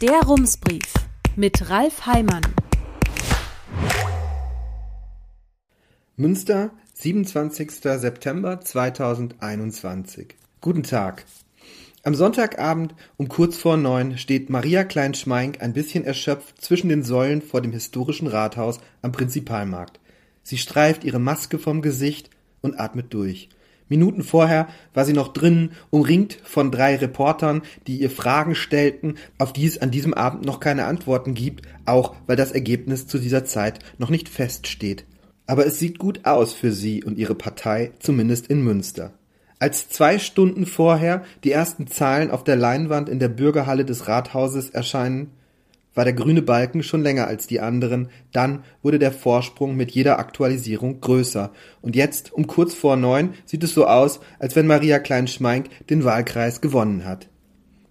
Der Rumsbrief mit Ralf Heimann. Münster, 27. September 2021. Guten Tag. Am Sonntagabend um kurz vor neun steht Maria Klein-Schmeink ein bisschen erschöpft zwischen den Säulen vor dem historischen Rathaus am Prinzipalmarkt. Sie streift ihre Maske vom Gesicht und atmet durch. Minuten vorher war sie noch drinnen, umringt von drei Reportern, die ihr Fragen stellten, auf die es an diesem Abend noch keine Antworten gibt, auch weil das Ergebnis zu dieser Zeit noch nicht feststeht. Aber es sieht gut aus für sie und ihre Partei, zumindest in Münster. Als zwei Stunden vorher die ersten Zahlen auf der Leinwand in der Bürgerhalle des Rathauses erscheinen, war der grüne Balken schon länger als die anderen, dann wurde der Vorsprung mit jeder Aktualisierung größer. Und jetzt, um kurz vor neun, sieht es so aus, als wenn Maria Klein-Schmeink den Wahlkreis gewonnen hat.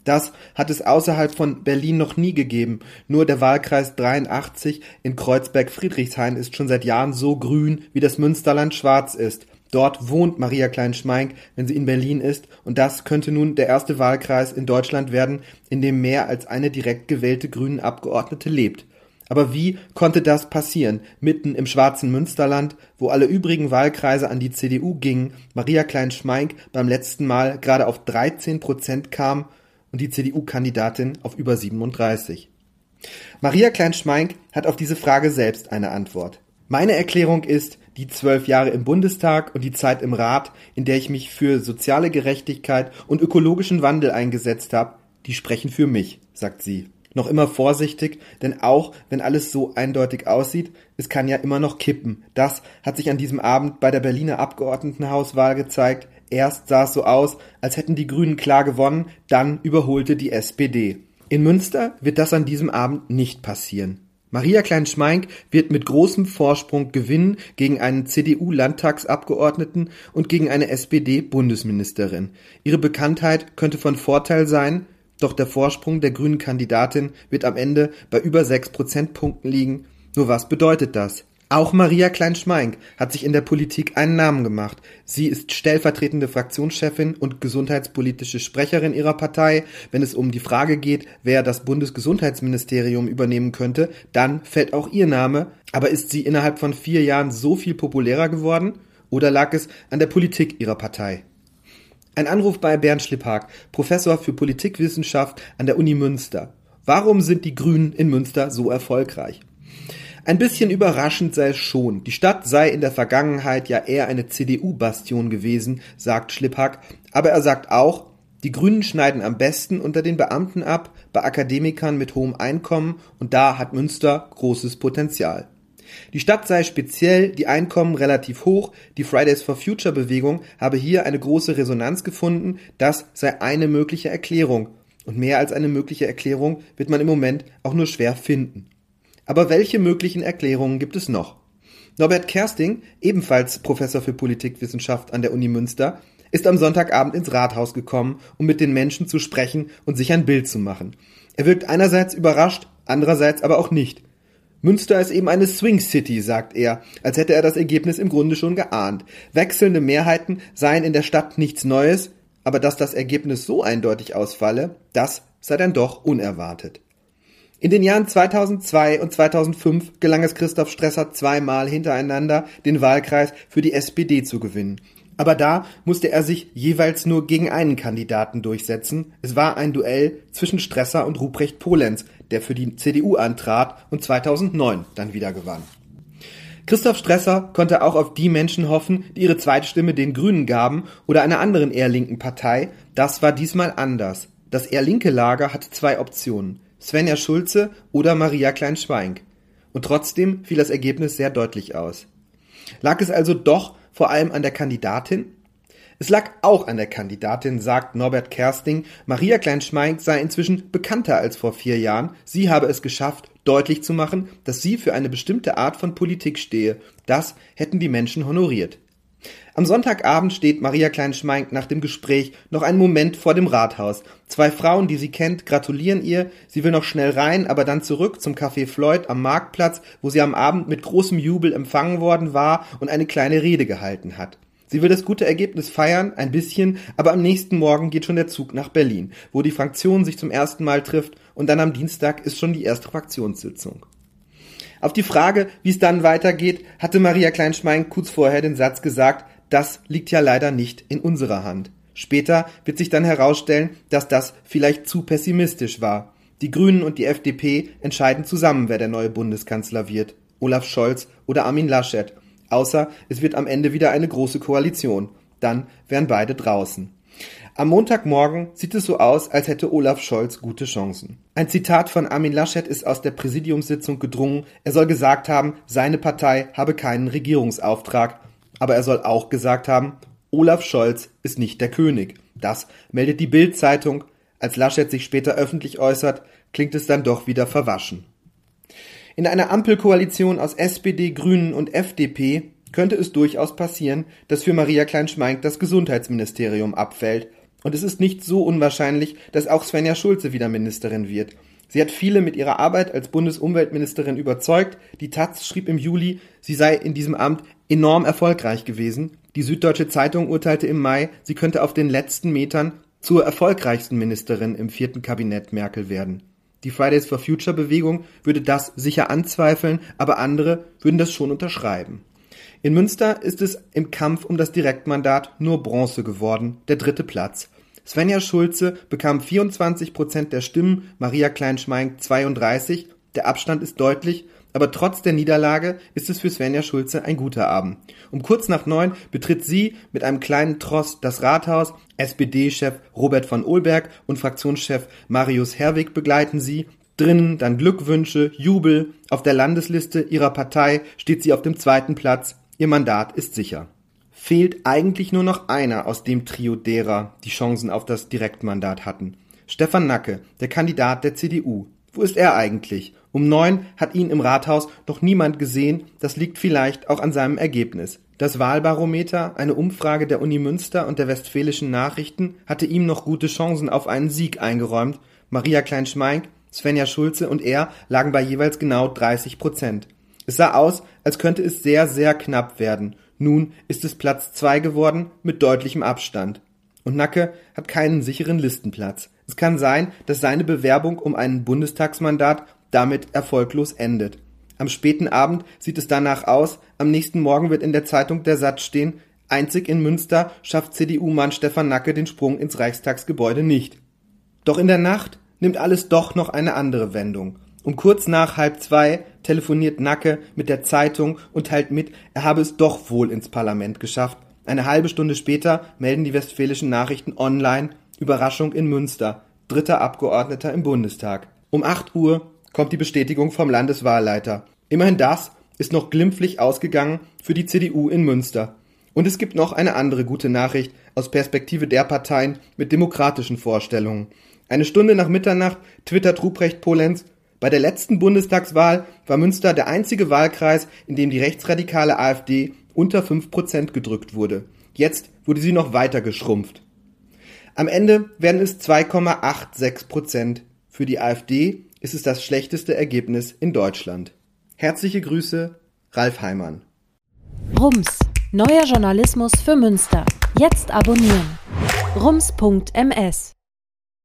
Das hat es außerhalb von Berlin noch nie gegeben. Nur der Wahlkreis 83 in Kreuzberg-Friedrichshain ist schon seit Jahren so grün, wie das Münsterland schwarz ist. Dort wohnt Maria Klein-Schmeink, wenn sie in Berlin ist, und das könnte nun der erste Wahlkreis in Deutschland werden, in dem mehr als eine direkt gewählte grünen Abgeordnete lebt. Aber wie konnte das passieren, mitten im schwarzen Münsterland, wo alle übrigen Wahlkreise an die CDU gingen, Maria Klein-Schmeink beim letzten Mal gerade auf 13 Prozent kam und die CDU-Kandidatin auf über 37? Maria Klein-Schmeink hat auf diese Frage selbst eine Antwort. Meine Erklärung ist, die zwölf Jahre im Bundestag und die Zeit im Rat, in der ich mich für soziale Gerechtigkeit und ökologischen Wandel eingesetzt habe, die sprechen für mich, sagt sie. Noch immer vorsichtig, denn auch wenn alles so eindeutig aussieht, es kann ja immer noch kippen. Das hat sich an diesem Abend bei der Berliner Abgeordnetenhauswahl gezeigt. Erst sah es so aus, als hätten die Grünen klar gewonnen, dann überholte die SPD. In Münster wird das an diesem Abend nicht passieren. Maria Klein-Schmeink wird mit großem Vorsprung gewinnen gegen einen CDU-Landtagsabgeordneten und gegen eine SPD-Bundesministerin. Ihre Bekanntheit könnte von Vorteil sein, doch der Vorsprung der grünen Kandidatin wird am Ende bei über sechs Prozentpunkten liegen. Nur was bedeutet das? Auch Maria Klein-Schmeink hat sich in der Politik einen Namen gemacht. Sie ist stellvertretende Fraktionschefin und gesundheitspolitische Sprecherin ihrer Partei. Wenn es um die Frage geht, wer das Bundesgesundheitsministerium übernehmen könnte, dann fällt auch ihr Name. Aber ist sie innerhalb von vier Jahren so viel populärer geworden? Oder lag es an der Politik ihrer Partei? Ein Anruf bei Bernd Schlipphak, Professor für Politikwissenschaft an der Uni Münster. Warum sind die Grünen in Münster so erfolgreich? Ein bisschen überraschend sei es schon. Die Stadt sei in der Vergangenheit ja eher eine CDU-Bastion gewesen, sagt Schliphack. Aber er sagt auch, die Grünen schneiden am besten unter den Beamten ab, bei Akademikern mit hohem Einkommen und da hat Münster großes Potenzial. Die Stadt sei speziell, die Einkommen relativ hoch, die Fridays for Future Bewegung habe hier eine große Resonanz gefunden, das sei eine mögliche Erklärung. Und mehr als eine mögliche Erklärung wird man im Moment auch nur schwer finden. Aber welche möglichen Erklärungen gibt es noch? Norbert Kersting, ebenfalls Professor für Politikwissenschaft an der Uni Münster, ist am Sonntagabend ins Rathaus gekommen, um mit den Menschen zu sprechen und sich ein Bild zu machen. Er wirkt einerseits überrascht, andererseits aber auch nicht. Münster ist eben eine Swing City, sagt er, als hätte er das Ergebnis im Grunde schon geahnt. Wechselnde Mehrheiten seien in der Stadt nichts Neues, aber dass das Ergebnis so eindeutig ausfalle, das sei dann doch unerwartet. In den Jahren 2002 und 2005 gelang es Christoph Stresser zweimal hintereinander, den Wahlkreis für die SPD zu gewinnen. Aber da musste er sich jeweils nur gegen einen Kandidaten durchsetzen. Es war ein Duell zwischen Stresser und Ruprecht Polenz, der für die CDU antrat und 2009 dann wieder gewann. Christoph Stresser konnte auch auf die Menschen hoffen, die ihre Zweitstimme den Grünen gaben oder einer anderen eher linken Partei. Das war diesmal anders. Das eher linke Lager hatte zwei Optionen. Svenja Schulze oder Maria Klein-Schweink. Und trotzdem fiel das Ergebnis sehr deutlich aus. Lag es also doch vor allem an der Kandidatin? Es lag auch an der Kandidatin, sagt Norbert Kersting. Maria Klein-Schmeink sei inzwischen bekannter als vor vier Jahren. Sie habe es geschafft, deutlich zu machen, dass sie für eine bestimmte Art von Politik stehe. Das hätten die Menschen honoriert. Am Sonntagabend steht Maria Klein-Schmeink nach dem Gespräch noch einen Moment vor dem Rathaus. Zwei Frauen, die sie kennt, gratulieren ihr. Sie will noch schnell rein, aber dann zurück zum Café Floyd am Marktplatz, wo sie am Abend mit großem Jubel empfangen worden war und eine kleine Rede gehalten hat. Sie will das gute Ergebnis feiern, ein bisschen, aber am nächsten Morgen geht schon der Zug nach Berlin, wo die Fraktion sich zum ersten Mal trifft und dann am Dienstag ist schon die erste Fraktionssitzung. Auf die Frage, wie es dann weitergeht, hatte Maria Kleinschmein kurz vorher den Satz gesagt, das liegt ja leider nicht in unserer Hand. Später wird sich dann herausstellen, dass das vielleicht zu pessimistisch war. Die Grünen und die FDP entscheiden zusammen, wer der neue Bundeskanzler wird. Olaf Scholz oder Armin Laschet. Außer es wird am Ende wieder eine große Koalition. Dann wären beide draußen. Am Montagmorgen sieht es so aus, als hätte Olaf Scholz gute Chancen. Ein Zitat von Armin Laschet ist aus der Präsidiumssitzung gedrungen. Er soll gesagt haben, seine Partei habe keinen Regierungsauftrag. Aber er soll auch gesagt haben, Olaf Scholz ist nicht der König. Das meldet die Bild-Zeitung. Als Laschet sich später öffentlich äußert, klingt es dann doch wieder verwaschen. In einer Ampelkoalition aus SPD, Grünen und FDP könnte es durchaus passieren, dass für Maria Klein-Schmeink das Gesundheitsministerium abfällt. Und es ist nicht so unwahrscheinlich, dass auch Svenja Schulze wieder Ministerin wird. Sie hat viele mit ihrer Arbeit als Bundesumweltministerin überzeugt. Die Taz schrieb im Juli, sie sei in diesem Amt enorm erfolgreich gewesen. Die Süddeutsche Zeitung urteilte im Mai, sie könnte auf den letzten Metern zur erfolgreichsten Ministerin im vierten Kabinett Merkel werden. Die Fridays for Future Bewegung würde das sicher anzweifeln, aber andere würden das schon unterschreiben. In Münster ist es im Kampf um das Direktmandat nur Bronze geworden, der dritte Platz. Svenja Schulze bekam 24 Prozent der Stimmen, Maria Kleinschmeink 32. Der Abstand ist deutlich, aber trotz der Niederlage ist es für Svenja Schulze ein guter Abend. Um kurz nach neun betritt sie mit einem kleinen Tross das Rathaus. SPD-Chef Robert von Olberg und Fraktionschef Marius Herwig begleiten sie. Drinnen dann Glückwünsche, Jubel. Auf der Landesliste ihrer Partei steht sie auf dem zweiten Platz. Ihr Mandat ist sicher. Fehlt eigentlich nur noch einer aus dem Trio derer, die Chancen auf das Direktmandat hatten. Stefan Nacke, der Kandidat der CDU. Wo ist er eigentlich? Um neun hat ihn im Rathaus noch niemand gesehen, das liegt vielleicht auch an seinem Ergebnis. Das Wahlbarometer, eine Umfrage der Uni Münster und der Westfälischen Nachrichten, hatte ihm noch gute Chancen auf einen Sieg eingeräumt. Maria Klein-Schmeink, Svenja Schulze und er lagen bei jeweils genau 30 Prozent. Es sah aus, als könnte es sehr, sehr knapp werden. Nun ist es Platz zwei geworden mit deutlichem Abstand. Und Nacke hat keinen sicheren Listenplatz. Es kann sein, dass seine Bewerbung um ein Bundestagsmandat damit erfolglos endet. Am späten Abend sieht es danach aus, am nächsten Morgen wird in der Zeitung der Satz stehen, einzig in Münster schafft CDU-Mann Stefan Nacke den Sprung ins Reichstagsgebäude nicht. Doch in der Nacht nimmt alles doch noch eine andere Wendung. Um kurz nach halb zwei telefoniert Nacke mit der Zeitung und teilt mit, er habe es doch wohl ins Parlament geschafft. Eine halbe Stunde später melden die westfälischen Nachrichten online Überraschung in Münster, dritter Abgeordneter im Bundestag. Um acht Uhr kommt die Bestätigung vom Landeswahlleiter. Immerhin das ist noch glimpflich ausgegangen für die CDU in Münster. Und es gibt noch eine andere gute Nachricht aus Perspektive der Parteien mit demokratischen Vorstellungen. Eine Stunde nach Mitternacht twittert Ruprecht Polenz, bei der letzten Bundestagswahl war Münster der einzige Wahlkreis, in dem die rechtsradikale AfD unter 5% gedrückt wurde. Jetzt wurde sie noch weiter geschrumpft. Am Ende werden es 2,86%. Für die AfD ist es das schlechteste Ergebnis in Deutschland. Herzliche Grüße, Ralf Heimann. Rums, neuer Journalismus für Münster. Jetzt abonnieren. rums.ms